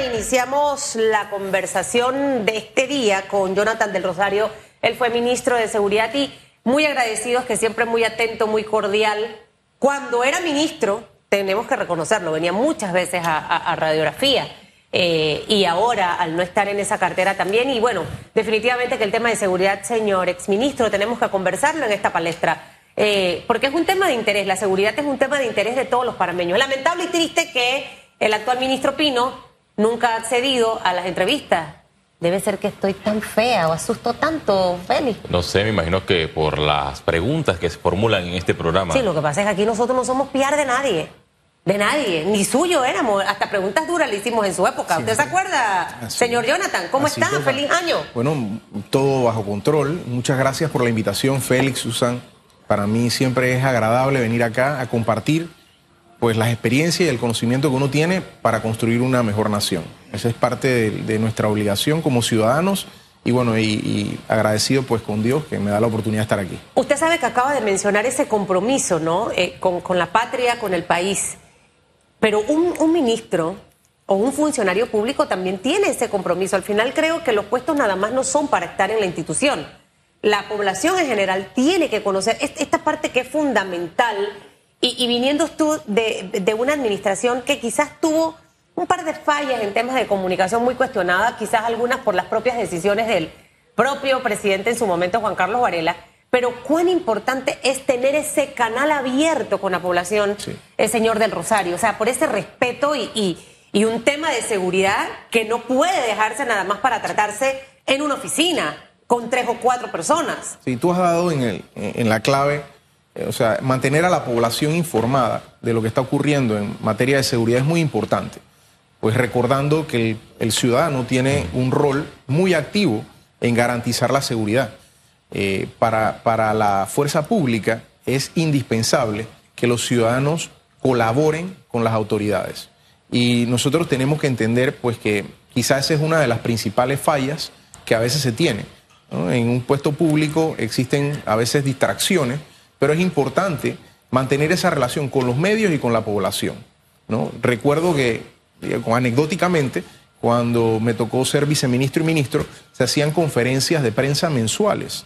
iniciamos la conversación de este día con Jonathan del Rosario. Él fue ministro de Seguridad y muy agradecidos, que siempre muy atento, muy cordial. Cuando era ministro, tenemos que reconocerlo, venía muchas veces a, radiografía. Eh, y ahora, al no estar en esa cartera también, y bueno, definitivamente que el tema de seguridad, señor exministro, tenemos que conversarlo en esta palestra. Eh, porque es un tema de interés, la seguridad es un tema de interés de todos los parameños. Lamentable y triste que el actual ministro Pino nunca ha accedido a las entrevistas. Debe ser que estoy tan fea o asusto tanto, Félix. No sé, me imagino que por las preguntas que se formulan en este programa. Sí, lo que pasa es que aquí nosotros no somos piar de nadie. De nadie, ni suyo éramos. Hasta preguntas duras le hicimos en su época. ¿Usted se acuerda, señor Jonathan? ¿Cómo está? Feliz año. Bueno, todo bajo control. Muchas gracias por la invitación, Félix, Susan. Para mí siempre es agradable venir acá a compartir pues las experiencias y el conocimiento que uno tiene para construir una mejor nación. Esa es parte de, nuestra obligación como ciudadanos y bueno, y, agradecido pues con Dios que me da la oportunidad de estar aquí. Usted sabe que acaba de mencionar ese compromiso, ¿no? Eh, con, la patria, con el país. Pero un, un ministro o un funcionario público también tiene ese compromiso. Al final creo que los puestos nada más no son para estar en la institución. La población en general tiene que conocer esta parte que es fundamental y, viniendo tú de, una administración que quizás tuvo un par de fallas en temas de comunicación muy cuestionadas, quizás algunas por las propias decisiones del propio presidente en su momento, Juan Carlos Varela, pero cuán importante es tener ese canal abierto con la población, el señor del Rosario, o sea, por ese respeto y, y un tema de seguridad que no puede dejarse nada más para tratarse en una oficina con tres o cuatro personas. Sí, tú has dado en, el, en la clave o sea, mantener a la población informada de lo que está ocurriendo en materia de seguridad es muy importante. Pues recordando que el, ciudadano tiene un rol muy activo en garantizar la seguridad. Eh, para, para la fuerza pública es indispensable que los ciudadanos colaboren con las autoridades. Y nosotros tenemos que entender pues que quizás esa es una de las principales fallas que a veces se tiene. En un puesto público existen a veces distracciones pero es importante mantener esa relación con los medios y con la población. Recuerdo que, anecdóticamente, cuando me tocó ser viceministro y ministro, se hacían conferencias de prensa mensuales,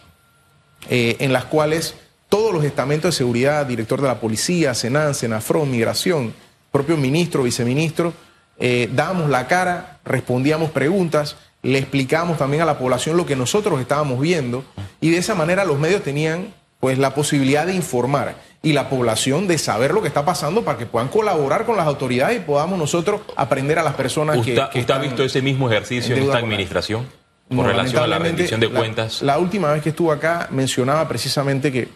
eh, en las cuales todos los estamentos de seguridad, director de la policía, Senan, Senafron, Migración, propio ministro, viceministro, eh, dábamos la cara, respondíamos preguntas, le explicábamos también a la población lo que nosotros estábamos viendo y de esa manera los medios tenían pues la posibilidad de informar y la población de saber lo que está pasando para que puedan colaborar con las autoridades y podamos nosotros aprender a las personas que, ¿Usted ha visto ese mismo ejercicio en, esta administración con relación a la rendición de cuentas? La última vez que estuve acá mencionaba precisamente que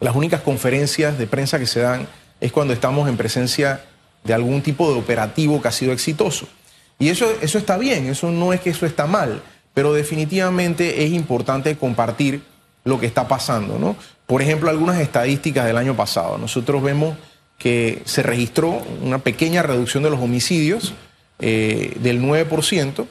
las únicas conferencias de prensa que se dan es cuando estamos en presencia de algún tipo de operativo que ha sido exitoso. Y eso, eso está bien, eso no es que eso está mal, pero definitivamente es importante compartir lo que está pasando. ¿no? Por ejemplo, algunas estadísticas del año pasado. Nosotros vemos que se registró una pequeña reducción de los homicidios eh, del 9%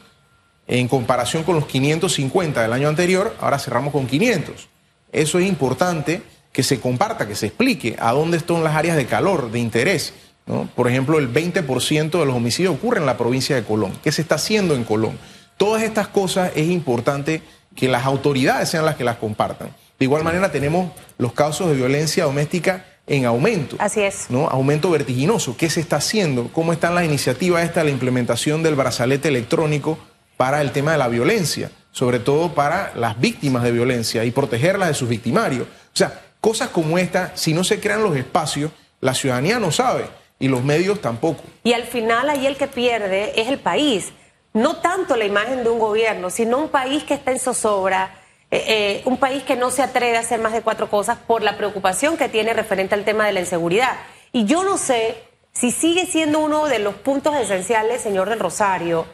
en comparación con los 550 del año anterior, ahora cerramos con 500. Eso es importante que se comparta, que se explique a dónde están las áreas de calor, de interés. ¿no? Por ejemplo, el 20% de los homicidios ocurre en la provincia de Colón. ¿Qué se está haciendo en Colón? Todas estas cosas es importante que las autoridades sean las que las compartan. De igual manera tenemos los casos de violencia doméstica en aumento. Así es. ¿no? Aumento vertiginoso. ¿Qué se está haciendo? ¿Cómo están las iniciativas esta, la implementación del brazalete electrónico para el tema de la violencia? Sobre todo para las víctimas de violencia y protegerlas de sus victimarios. O sea, cosas como esta, si no se crean los espacios, la ciudadanía no sabe y los medios tampoco. Y al final ahí el que pierde es el país no tanto la imagen de un gobierno, sino un país que está en zozobra, eh, eh, un país que no se atreve a hacer más de cuatro cosas por la preocupación que tiene referente al tema de la inseguridad. Y yo no sé si sigue siendo uno de los puntos esenciales, señor del Rosario,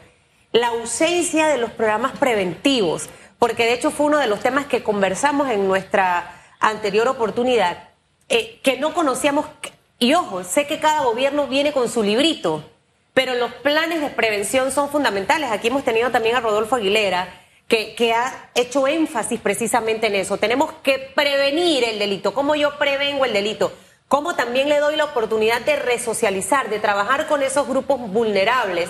la ausencia de los programas preventivos, porque de hecho fue uno de los temas que conversamos en nuestra anterior oportunidad, eh, que no conocíamos, y ojo, sé que cada gobierno viene con su librito pero los planes de prevención son fundamentales. Aquí hemos tenido también a Rodolfo Aguilera, que, ha hecho énfasis precisamente en eso. Tenemos que prevenir el delito. ¿Cómo yo prevengo el delito? ¿Cómo también le doy la oportunidad de resocializar, de trabajar con esos grupos vulnerables?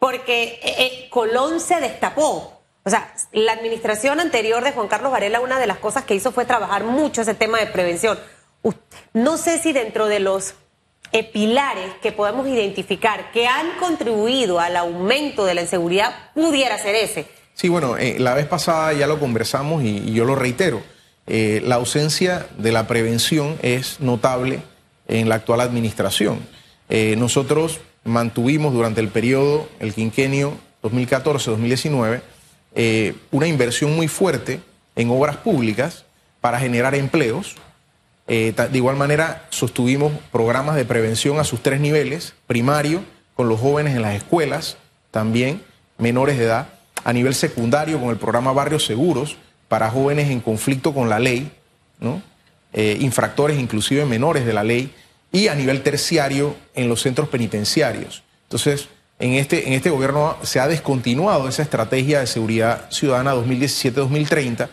porque eh, eh, Colón se destapó. O sea, la administración anterior de Juan Carlos Varela, una de las cosas que hizo fue trabajar mucho ese tema de prevención. No sé si dentro de los pilares que podemos identificar que han contribuido al aumento de la inseguridad pudiera ser ese. Sí, bueno, la vez pasada ya lo conversamos y, yo lo reitero. la ausencia de la prevención es notable en la actual administración. nosotros mantuvimos durante el periodo, el quinquenio 2014-2019, eh, una inversión muy fuerte en obras públicas para generar empleos. Eh, de igual manera, sostuvimos programas de prevención a sus tres niveles, primario, con los jóvenes en las escuelas, también menores de edad, a nivel secundario con el programa Barrios Seguros para jóvenes en conflicto con la ley, ¿no? Eh, infractores inclusive menores de la ley, y a nivel terciario en los centros penitenciarios. Entonces, en este, en este gobierno se ha descontinuado esa estrategia de seguridad ciudadana 2017-2030,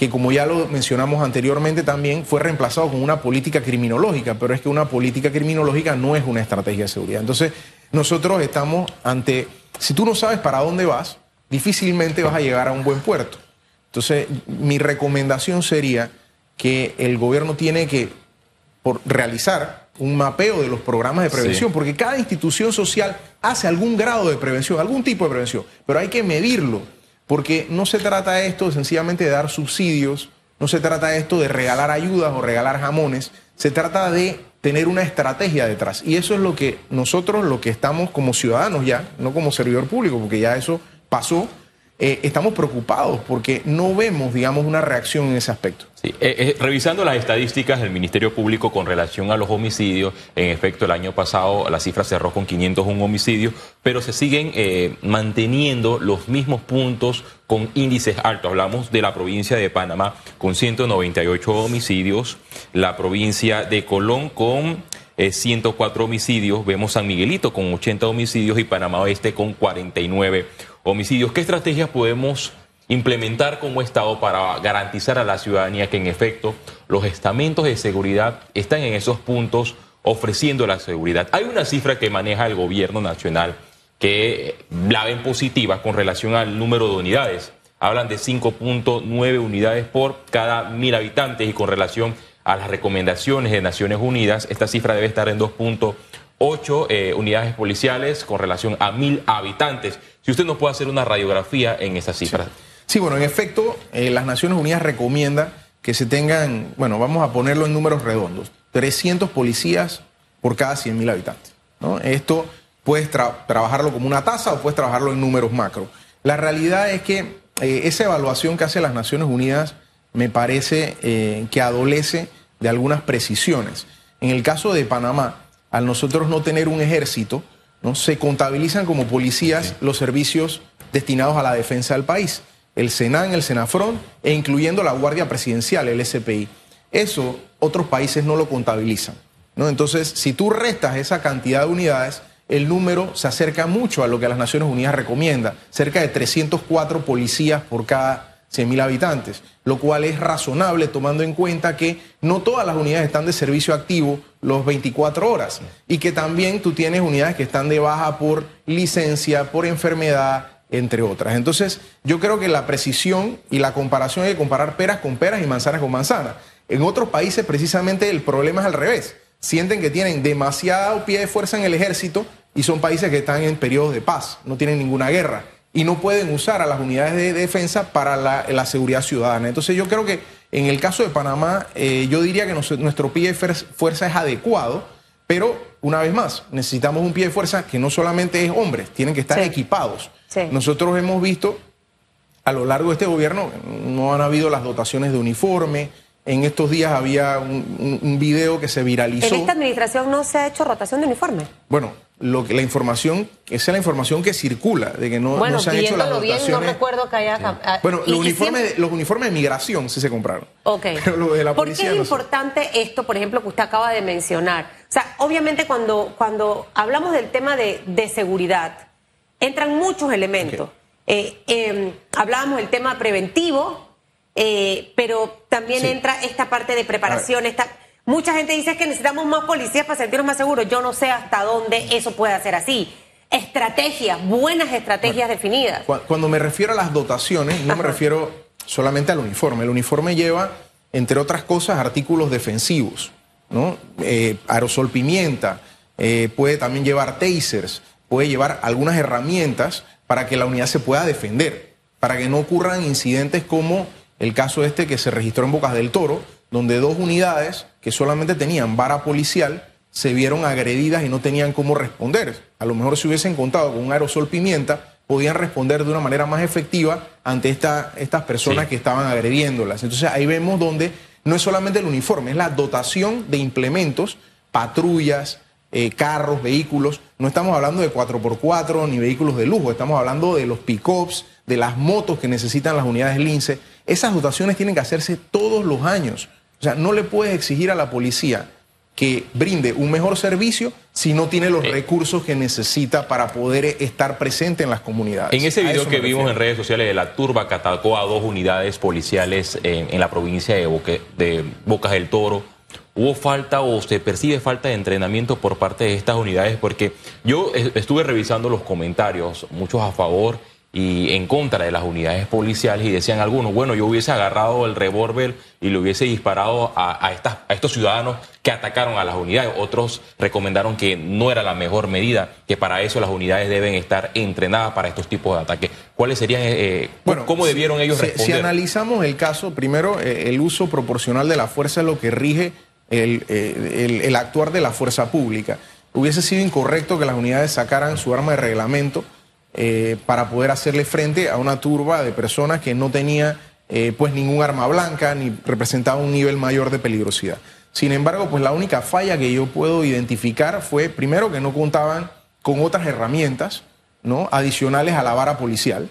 que como ya lo mencionamos anteriormente también fue reemplazado con una política criminológica, pero es que una política criminológica no es una estrategia de seguridad. Entonces, nosotros estamos ante, si tú no sabes para dónde vas, difícilmente vas a llegar a un buen puerto. Entonces, mi recomendación sería que el gobierno tiene que por realizar un mapeo de los programas de prevención, porque cada institución social hace algún grado de prevención, algún tipo de prevención, pero hay que medirlo, porque no se trata esto sencillamente de dar subsidios, no se trata esto de regalar ayudas o regalar jamones, se trata de tener una estrategia detrás. Y eso es lo que nosotros, lo que estamos como ciudadanos ya, no como servidor público, porque ya eso pasó, eh, estamos preocupados porque no vemos, digamos, una reacción en ese aspecto. Sí, eh, eh, revisando las estadísticas del Ministerio Público con relación a los homicidios, en efecto, el año pasado la cifra cerró con 501 homicidios, pero se siguen manteniendo los mismos puntos con índices altos. Hablamos de la provincia de Panamá con 198 homicidios, la provincia de Colón con 104 homicidios, vemos San Miguelito con 80 homicidios y Panamá Oeste con 49 homicidios. ¿Qué estrategias podemos implementar como Estado para garantizar a la ciudadanía que en efecto los estamentos de seguridad están en esos puntos ofreciendo la seguridad? Hay una cifra que maneja el gobierno nacional que la ven positiva con relación al número de unidades. Hablan de 5.9 unidades por cada mil habitantes y con relación a las recomendaciones de Naciones Unidas, esta cifra debe estar en 2.8 eh, unidades policiales con relación a mil habitantes. Si usted nos puede hacer una radiografía en esa cifra. Sí, bueno, en efecto, eh, las Naciones Unidas recomienda que se tengan, bueno, vamos a ponerlo en números redondos, 300 policías por cada 100 mil habitantes. ¿no? Esto puedes trabajarlo como una tasa o puedes trabajarlo en números macro. La realidad es que eh, esa evaluación que hace las Naciones Unidas me parece eh, que adolece de algunas precisiones. En el caso de Panamá, al nosotros no tener un ejército, ¿no? Se contabilizan como policías los servicios destinados a la defensa del país, el Senan, el Senafrón e incluyendo la Guardia Presidencial, el SPI. Eso otros países no lo contabilizan. ¿no? Entonces, si tú restas esa cantidad de unidades, el número se acerca mucho a lo que las Naciones Unidas recomienda, cerca de 304 policías por cada 100.000 habitantes, lo cual es razonable tomando en cuenta que no todas las unidades están de servicio activo los 24 horas y que también tú tienes unidades que están de baja por licencia, por enfermedad, entre otras. Entonces, yo creo que la precisión y la comparación que comparar peras con peras y manzanas con manzanas. En otros países precisamente el problema es al revés. Sienten que tienen demasiado pie de fuerza en el ejército y son países que están en periodos de paz, no tienen ninguna guerra y no pueden usar a las unidades de defensa para la, seguridad ciudadana. Entonces yo creo que en el caso de Panamá, eh, yo diría que nuestro pie de fuerza es adecuado, pero una vez más, necesitamos un pie de fuerza que no solamente es hombres, tienen que estar equipados. Nosotros hemos visto a lo largo de este gobierno, no han habido las dotaciones de uniforme, en estos días había un, video que se viralizó. ¿En esta administración no se ha hecho rotación de uniforme? Bueno, lo que la información, esa es la información que circula, de que no, se han hecho las rotaciones. Bien, no recuerdo que haya... Bueno, los, uniformes, los uniformes de migración sí se compraron. Ok. ¿Por qué es importante esto, por ejemplo, que usted acaba de mencionar? O sea, obviamente cuando, cuando hablamos del tema de, seguridad, entran muchos elementos. Eh, em, hablábamos del tema preventivo, eh, pero también entra esta parte de preparación, esta, mucha gente dice que necesitamos más policías para sentirnos más seguros. Yo no sé hasta dónde eso puede ser así. estrategias, buenas estrategias definidas. Cuando me refiero a las dotaciones, no me refiero solamente al uniforme. El uniforme lleva, entre otras cosas, artículos defensivos, ¿no? Eh, aerosol pimienta, eh, puede también llevar tasers, puede llevar algunas herramientas para que la unidad se pueda defender, para que no ocurran incidentes como el caso este que se registró en Bocas del Toro, donde dos unidades que solamente tenían vara policial se vieron agredidas y no tenían cómo responder. A lo mejor si hubiesen contado con un aerosol pimienta, podían responder de una manera más efectiva ante esta, estas personas que estaban agrediéndolas. Entonces ahí vemos donde no es solamente el uniforme, es la dotación de implementos, patrullas, eh, carros, vehículos. No estamos hablando de 4x4 ni vehículos de lujo, estamos hablando de los pick-ups, de las motos que necesitan las unidades lince. Esas dotaciones tienen que hacerse todos los años. O sea, no le puedes exigir a la policía que brinde un mejor servicio si no tiene los eh. recursos que necesita para poder estar presente en las comunidades. En ese video que vimos en redes sociales de la turba que atacó a dos unidades policiales en, la provincia de, de Bocas del Toro, ¿hubo falta o se percibe falta de entrenamiento por parte de estas unidades? Porque yo estuve revisando los comentarios, muchos a favor y en contra de las unidades policiales y decían algunos, bueno, yo hubiese agarrado el revólver y le hubiese disparado a, estas, a estos ciudadanos que atacaron a las unidades. Otros recomendaron que no era la mejor medida, que para eso las unidades deben estar entrenadas para estos tipos de ataques. ¿Cuáles serían, eh, eh bueno, cómo debieron ellos responder? Si analizamos el caso, primero, eh, el uso proporcional de la fuerza es lo que rige el, eh, el, el actuar de la fuerza pública. Hubiese sido incorrecto que las unidades sacaran su arma de reglamento eh, para poder hacerle frente a una turba de personas que no tenía eh, pues ningún arma blanca ni representaba un nivel mayor de peligrosidad. Sin embargo, pues la única falla que yo puedo identificar fue, primero, que no contaban con otras herramientas ¿no? adicionales a la vara policial.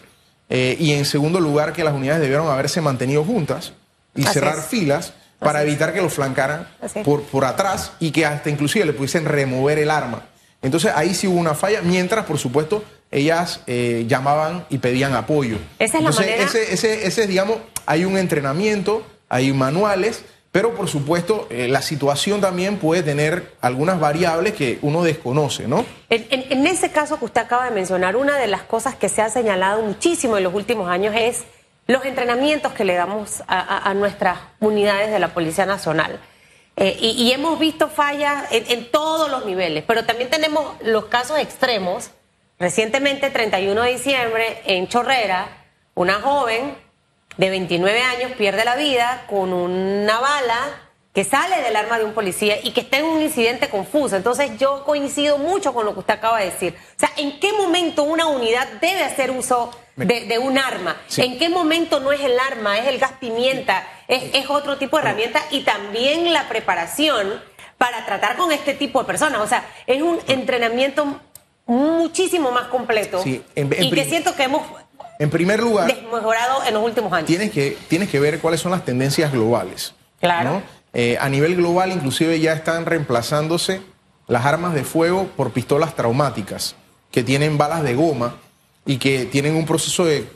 Eh, y en segundo lugar, que las unidades debieron haberse mantenido juntas y cerrar filas para evitar que los flancaran por, por atrás y que hasta inclusive le pudiesen remover el arma. Entonces ahí sí hubo una falla, mientras, por supuesto, ellas eh, llamaban y pedían apoyo. Esa es la manera. Ese, ese, ese, digamos, hay un entrenamiento, hay manuales, pero por supuesto eh, la situación también puede tener algunas variables que uno desconoce, ¿no? En, ese caso que usted acaba de mencionar, una de las cosas que se ha señalado muchísimo en los últimos años es los entrenamientos que le damos a, nuestras unidades de la Policía Nacional. Eh, y, hemos visto fallas en todos los niveles, pero también tenemos los casos extremos Recientemente, 31 de diciembre, en Chorrera, una joven de 29 años pierde la vida con una bala que sale del arma de un policía y que está en un incidente confuso. Entonces yo coincido mucho con lo que usted acaba de decir. O sea, ¿en qué momento una unidad debe hacer uso de, un arma? ¿En qué momento no es el arma, es el gas pimienta, es, es otro tipo de herramienta? Y también la preparación para tratar con este tipo de personas. O sea, es un entrenamiento muchísimo más completo y que siento que hemos en primer lugar mejorado en los últimos años. Tienes que, tienes que ver cuáles son las tendencias globales. Claro. Eh, a nivel global, inclusive ya están reemplazándose las armas de fuego por pistolas traumáticas, que tienen balas de goma y que tienen un proceso de,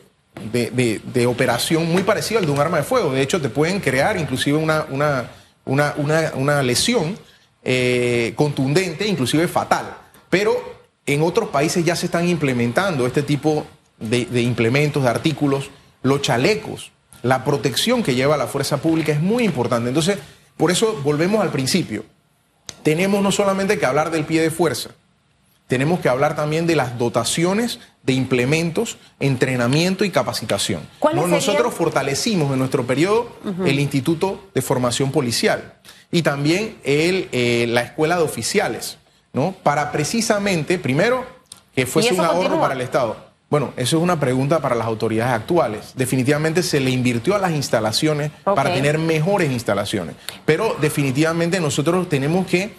de, operación muy parecido al de un arma de fuego. De hecho, te pueden crear inclusive una, una, una, una lesión eh, contundente, inclusive fatal. Pero en otros países ya se están implementando este tipo de, implementos, de artículos, los chalecos, la protección que lleva la fuerza pública es muy importante. Entonces, por eso volvemos al principio. Tenemos no solamente que hablar del pie de fuerza, tenemos que hablar también de las dotaciones de implementos, entrenamiento y capacitación. Nosotros fortalecimos en nuestro periodo el Instituto de Formación Policial y también el, eh, la Escuela de Oficiales. ¿No? Para precisamente, primero, que fuese un ahorro para el Estado. Bueno, eso es una pregunta para las autoridades actuales. Definitivamente se le invirtió a las instalaciones para tener mejores instalaciones. Pero definitivamente nosotros tenemos que,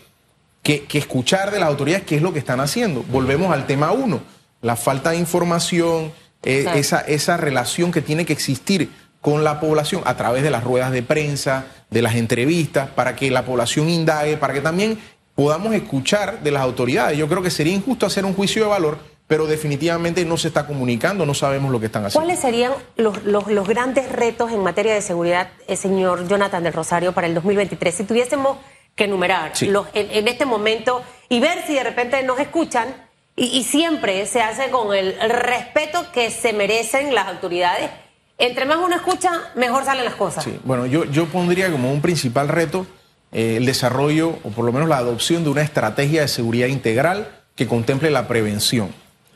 que, escuchar de las autoridades qué es lo que están haciendo. Volvemos al tema uno, la falta de información, eh, esa, esa relación que tiene que existir con la población a través de las ruedas de prensa, de las entrevistas, para que la población indague, para que también podamos escuchar de las autoridades. Yo creo que sería injusto hacer un juicio de valor, pero definitivamente no se está comunicando, no sabemos lo que están haciendo. ¿Cuáles serían los, grandes retos en materia de seguridad, eh, señor Jonathan del Rosario, para el 2023? Si tuviésemos que enumerar los, en, este momento y ver si de repente nos escuchan y, siempre se hace con el, respeto que se merecen las autoridades. Entre más uno escucha, mejor salen las cosas. Sí, bueno, yo, yo pondría como un principal reto eh, el desarrollo o por lo menos la adopción de una estrategia de seguridad integral que contemple la prevención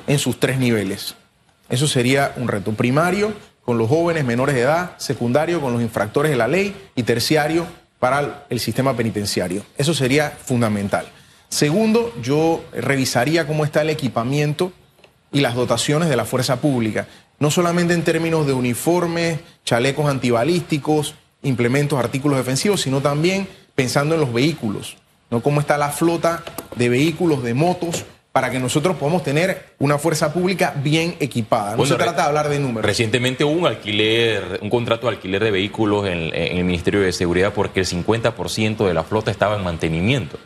en sus tres niveles. Eso sería un reto primario con los jóvenes menores de edad, secundario con los infractores de la ley y terciario para el sistema penitenciario. Eso sería fundamental. Segundo, yo revisaría cómo está el equipamiento y las dotaciones de la fuerza pública, no solamente en términos de uniformes, chalecos antibalísticos, implementos, artículos defensivos, sino también pensando en los vehículos, ¿no? Cómo está la flota de vehículos, de motos, para que nosotros podamos tener una fuerza pública bien equipada. No se trata de hablar de números. Recientemente hubo un alquiler, un contrato de alquiler de vehículos en, en el Ministerio de Seguridad porque el 50% de la flota estaba en mantenimiento.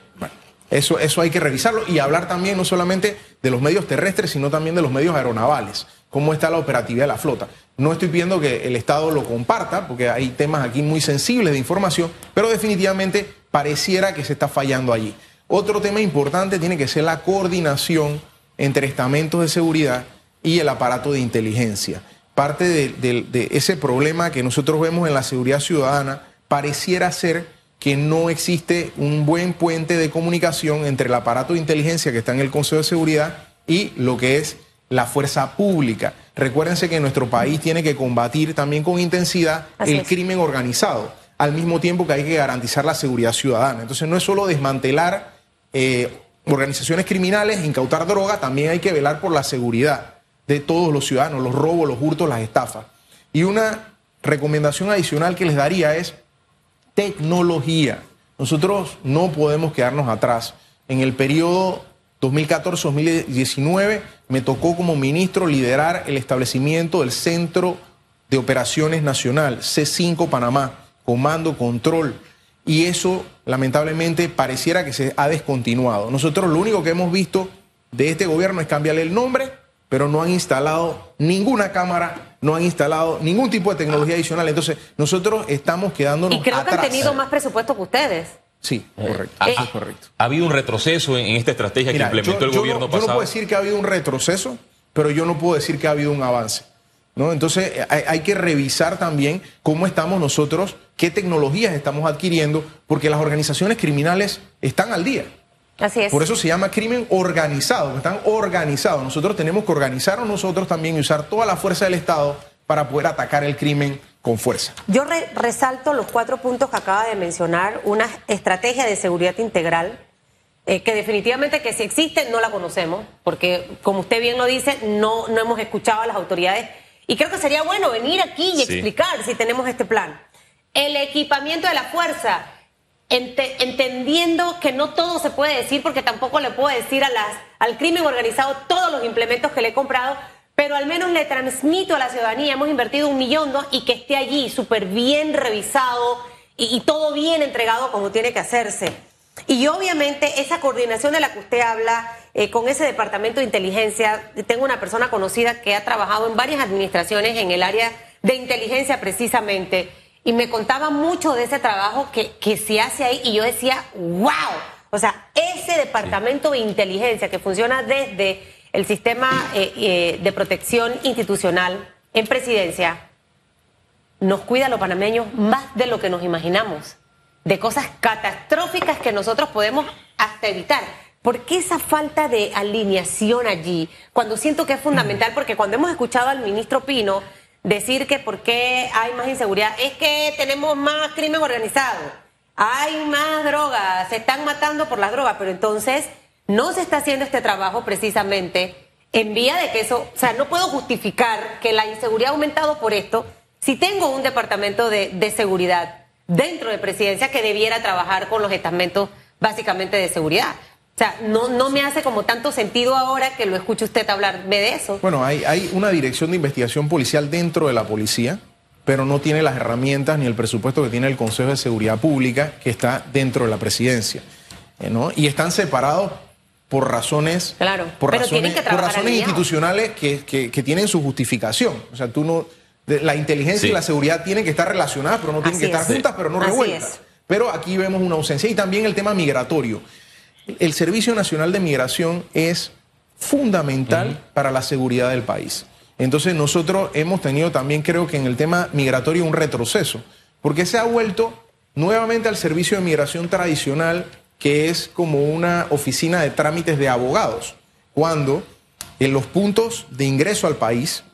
Eso, eso hay que revisarlo y hablar también no solamente de los medios terrestres, sino también de los medios aeronavales, cómo está la operatividad de la flota. No estoy pidiendo que el Estado lo comparta, porque hay temas aquí muy sensibles de información, pero definitivamente pareciera que se está fallando allí. Otro tema importante tiene que ser la coordinación entre estamentos de seguridad y el aparato de inteligencia. Parte de, de ese problema que nosotros vemos en la seguridad ciudadana pareciera ser que no existe un buen puente de comunicación entre el aparato de inteligencia que está en el Consejo de Seguridad y lo que es la fuerza pública. Recuérdense que nuestro país tiene que combatir también con intensidad el crimen organizado, al mismo tiempo que hay que garantizar la seguridad ciudadana. Entonces no es solo desmantelar eh, organizaciones criminales, incautar droga, también hay que velar por la seguridad de todos los ciudadanos, los robos, los hurtos, las estafas. Y una recomendación adicional que les daría es tecnología. Nosotros no podemos quedarnos atrás. En el periodo 2014-2019 me tocó como ministro liderar el establecimiento del Centro de Operaciones Nacional, C5 Panamá, Comando, Control. Y eso lamentablemente pareciera que se ha descontinuado. Nosotros lo único que hemos visto de este gobierno es cambiarle el nombre pero no han instalado ninguna cámara, no han instalado ningún tipo de tecnología adicional. Entonces, nosotros estamos quedándonos Y creo que han tenido más presupuesto que ustedes. Sí, correcto. Eh, correcto. ¿Ha habido un retroceso en, esta estrategia que implementó el gobierno pasado? Yo no puedo decir que ha habido un retroceso, pero yo no puedo decir que ha habido un avance. ¿no? Entonces, hay, hay que revisar también cómo estamos nosotros, qué tecnologías estamos adquiriendo, porque las organizaciones criminales están al día. Por eso se llama crimen organizado, están organizados. Nosotros tenemos que organizarnos nosotros también y usar toda la fuerza del Estado para poder atacar el crimen con fuerza. Yo resalto los cuatro puntos que acaba de mencionar, una estrategia de seguridad integral, eh, que definitivamente que si existe no la conocemos, porque como usted bien lo dice, no, no hemos escuchado a las autoridades y creo que sería bueno venir aquí y explicar si tenemos este plan. El equipamiento de la fuerza entendiendo que no todo se puede decir, porque tampoco le puedo decir a las, al crimen organizado todos los implementos que le he comprado, pero al menos le transmito a la ciudadanía, hemos invertido un millón y que esté allí súper bien revisado y, todo bien entregado como tiene que hacerse. Y obviamente esa coordinación de la que usted habla eh, con ese departamento de inteligencia, tengo una persona conocida que ha trabajado en varias administraciones en el área de inteligencia precisamente y me contaba mucho de ese trabajo que, que se hace ahí y yo decía, wow, o sea, ese departamento de inteligencia que funciona desde el sistema eh, eh, de protección institucional en presidencia, nos cuida a los panameños más de lo que nos imaginamos, de cosas catastróficas que nosotros podemos hasta evitar. ¿Por qué esa falta de alineación allí? Cuando siento que es fundamental, porque cuando hemos escuchado al ministro Pino, decir que por qué hay más inseguridad es que tenemos más crimen organizado, hay más drogas, se están matando por las drogas, pero entonces no se está haciendo este trabajo precisamente en vía de que eso, o sea, no puedo justificar que la inseguridad ha aumentado por esto si tengo un departamento de, de seguridad dentro de presidencia que debiera trabajar con los estamentos básicamente de seguridad. O sea, no, no me hace como tanto sentido ahora que lo escuche usted hablarme de eso. Bueno, hay, hay una dirección de investigación policial dentro de la policía, pero no tiene las herramientas ni el presupuesto que tiene el Consejo de Seguridad Pública, que está dentro de la presidencia. ¿no? Y están separados por razones, claro, por razones, por razones institucionales que, que, tienen su justificación. O sea, tú no. La inteligencia y la seguridad tienen que estar relacionadas, pero no tienen que estar juntas, pero no revueltas. Pero aquí vemos una ausencia. Y también el tema migratorio. El Servicio Nacional de Migración es fundamental para la seguridad del país. Entonces nosotros hemos tenido también, creo que en el tema migratorio, un retroceso, porque se ha vuelto nuevamente al servicio de migración tradicional, que es como una oficina de trámites de abogados, cuando en los puntos de ingreso al país,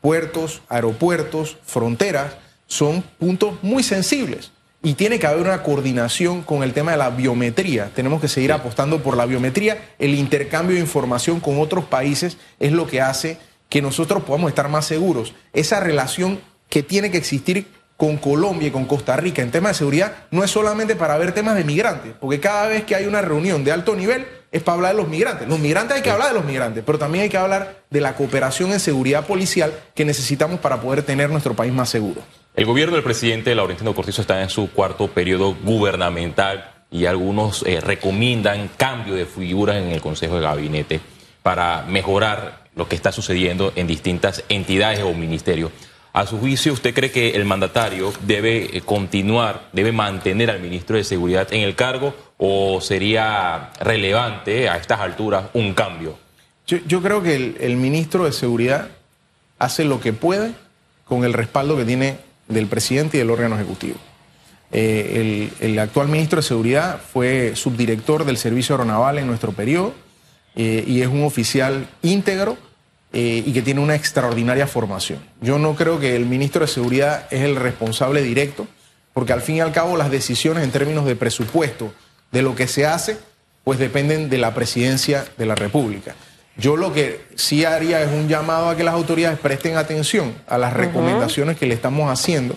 puertos, aeropuertos, fronteras, son puntos muy sensibles y tiene que haber una coordinación con el tema de la biometría. Tenemos que seguir apostando por la biometría. El intercambio de información con otros países es lo que hace que nosotros podamos estar más seguros. Esa relación que tiene que existir con Colombia y con Costa Rica en temas de seguridad no es solamente para ver temas de migrantes, porque cada vez que hay una reunión de alto nivel es para hablar de los migrantes. Los migrantes hay que hablar de los migrantes, pero también hay que hablar de la cooperación en seguridad policial que necesitamos para poder tener nuestro país más seguro. El gobierno del presidente Laurentino Cortizo está en su cuarto periodo gubernamental y algunos eh, recomiendan cambio de figuras en el Consejo de Gabinete para mejorar lo que está sucediendo en distintas entidades o ministerios. A su juicio, ¿usted cree que el mandatario debe eh, continuar, debe mantener al ministro de Seguridad en el cargo o sería relevante a estas alturas un cambio? Yo, creo que el, ministro de Seguridad hace lo que puede con el respaldo que tiene del presidente y del órgano ejecutivo. Eh, el, actual ministro de Seguridad fue subdirector del Servicio Aeronaval en nuestro periodo eh, y es un oficial íntegro eh, y que tiene una extraordinaria formación. Yo no creo que el ministro de Seguridad es el responsable directo, porque al fin y al cabo las decisiones en términos de presupuesto de lo que se hace, pues dependen de la presidencia de la República. Yo lo que sí haría es un llamado a que las autoridades presten atención a las recomendaciones que le estamos haciendo,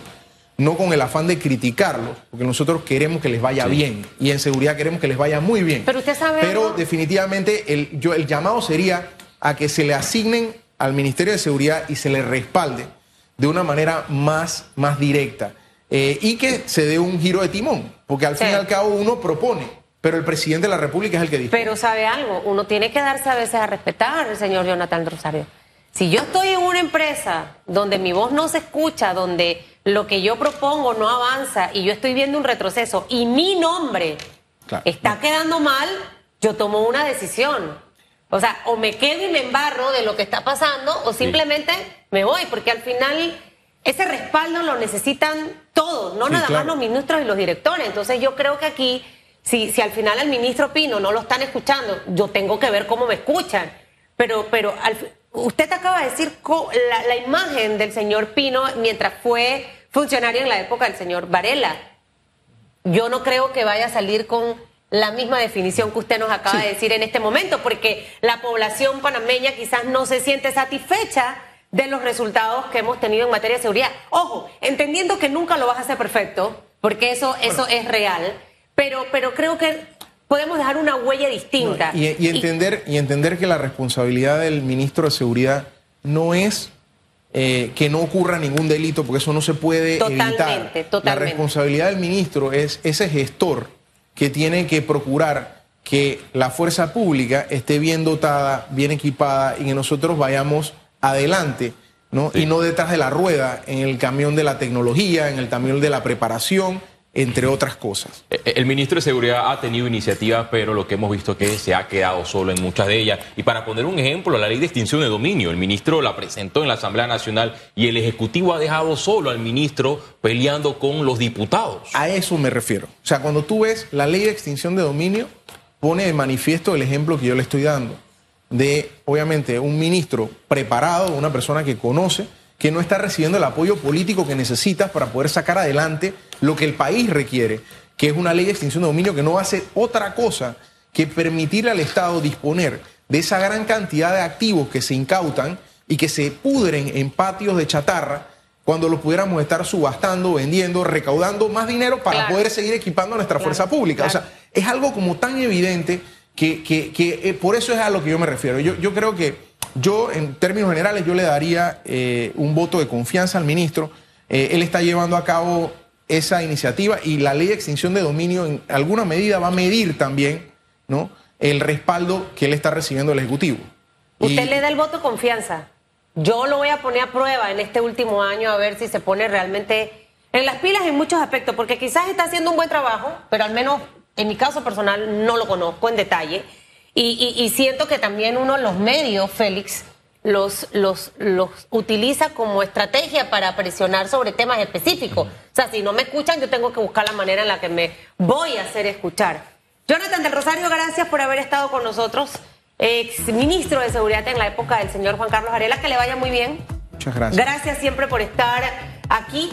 no con el afán de criticarlos, porque nosotros queremos que les vaya bien y en seguridad queremos que les vaya muy bien. Pero usted sabe. Pero definitivamente el, yo, el llamado sería a que se le asignen al Ministerio de Seguridad y se le respalde de una manera más, más directa. Eh, y que se dé un giro de timón, porque al fin y al cabo uno propone, pero el presidente de la República es el que dice. Pero sabe algo, uno tiene que darse a veces a respetar, señor Jonathan Rosario. Si yo estoy en una empresa donde mi voz no se escucha, donde lo que yo propongo no avanza y yo estoy viendo un retroceso y mi nombre está quedando mal, yo tomo una decisión. O sea, o me quedo y me embarro de lo que está pasando o simplemente me voy, porque al final ese respaldo lo necesitan todos, no nada más los ministros y los directores. Entonces yo creo que aquí, si, si al final al ministro Pino no lo están escuchando, yo tengo que ver cómo me escuchan. Pero, pero usted acaba de decir la, la imagen del señor Pino mientras fue funcionario en la época del señor Varela. Yo no creo que vaya a salir con la misma definición que usted nos acaba de decir en este momento, porque la población panameña quizás no se siente satisfecha de los resultados que hemos tenido en materia de seguridad. Ojo, entendiendo que nunca lo vas a hacer perfecto, porque eso, eso es real, pero, pero creo que podemos dejar una huella distinta. y, entender, y, entender que la responsabilidad del ministro de Seguridad no es eh, que no ocurra ningún delito, porque eso no se puede totalmente, evitar. Totalmente. La responsabilidad del ministro es ese gestor que tiene que procurar que la fuerza pública esté bien dotada, bien equipada y que nosotros vayamos adelante, ¿no? Y no detrás de la rueda, en el camión de la tecnología, en el camión de la preparación entre otras cosas. Eh, eh, el ministro de Seguridad ha tenido iniciativas, pero lo que hemos visto es que se ha quedado solo en muchas de ellas. Y para poner un ejemplo, la ley de extinción de dominio, el ministro la presentó en la Asamblea Nacional y el Ejecutivo ha dejado solo al ministro peleando con los diputados. A eso me refiero. O sea, cuando tú ves la ley de extinción de dominio, pone de manifiesto el ejemplo que yo le estoy dando de, obviamente, un ministro preparado, una persona que conoce, que no está recibiendo el apoyo político que necesitas para poder sacar adelante lo que el país requiere, que es una ley de extinción de dominio que no hace otra cosa que permitirle al Estado disponer de esa gran cantidad de activos que se incautan y que se pudren en patios de chatarra cuando los pudiéramos estar subastando, vendiendo, recaudando más dinero para poder seguir equipando a nuestra fuerza pública. O sea, es algo como tan evidente que, eh, por eso es a lo que yo me refiero. Yo, yo creo que yo, en términos generales, yo le daría eh, un voto de confianza al ministro. Eh, él está llevando a cabo esa iniciativa y la ley de extinción de dominio en alguna medida va a medir también ¿no? el respaldo que él está recibiendo del Ejecutivo. Usted le da el voto de confianza. Yo lo voy a poner a prueba en este último año a ver si se pone realmente en las pilas en muchos aspectos, porque quizás está haciendo un buen trabajo, pero al menos en mi caso personal no lo conozco en detalle. Y, y, siento que también uno, los medios, Félix, los, los, los utiliza como estrategia para presionar sobre temas específicos. O sea, si no me escuchan, yo tengo que buscar la manera en la que me voy a hacer escuchar. Jonathan del Rosario, gracias por haber estado con nosotros. Ex ministro de Seguridad en la época del señor Juan Carlos Arela, que le vaya muy bien. Muchas gracias. Gracias siempre por estar aquí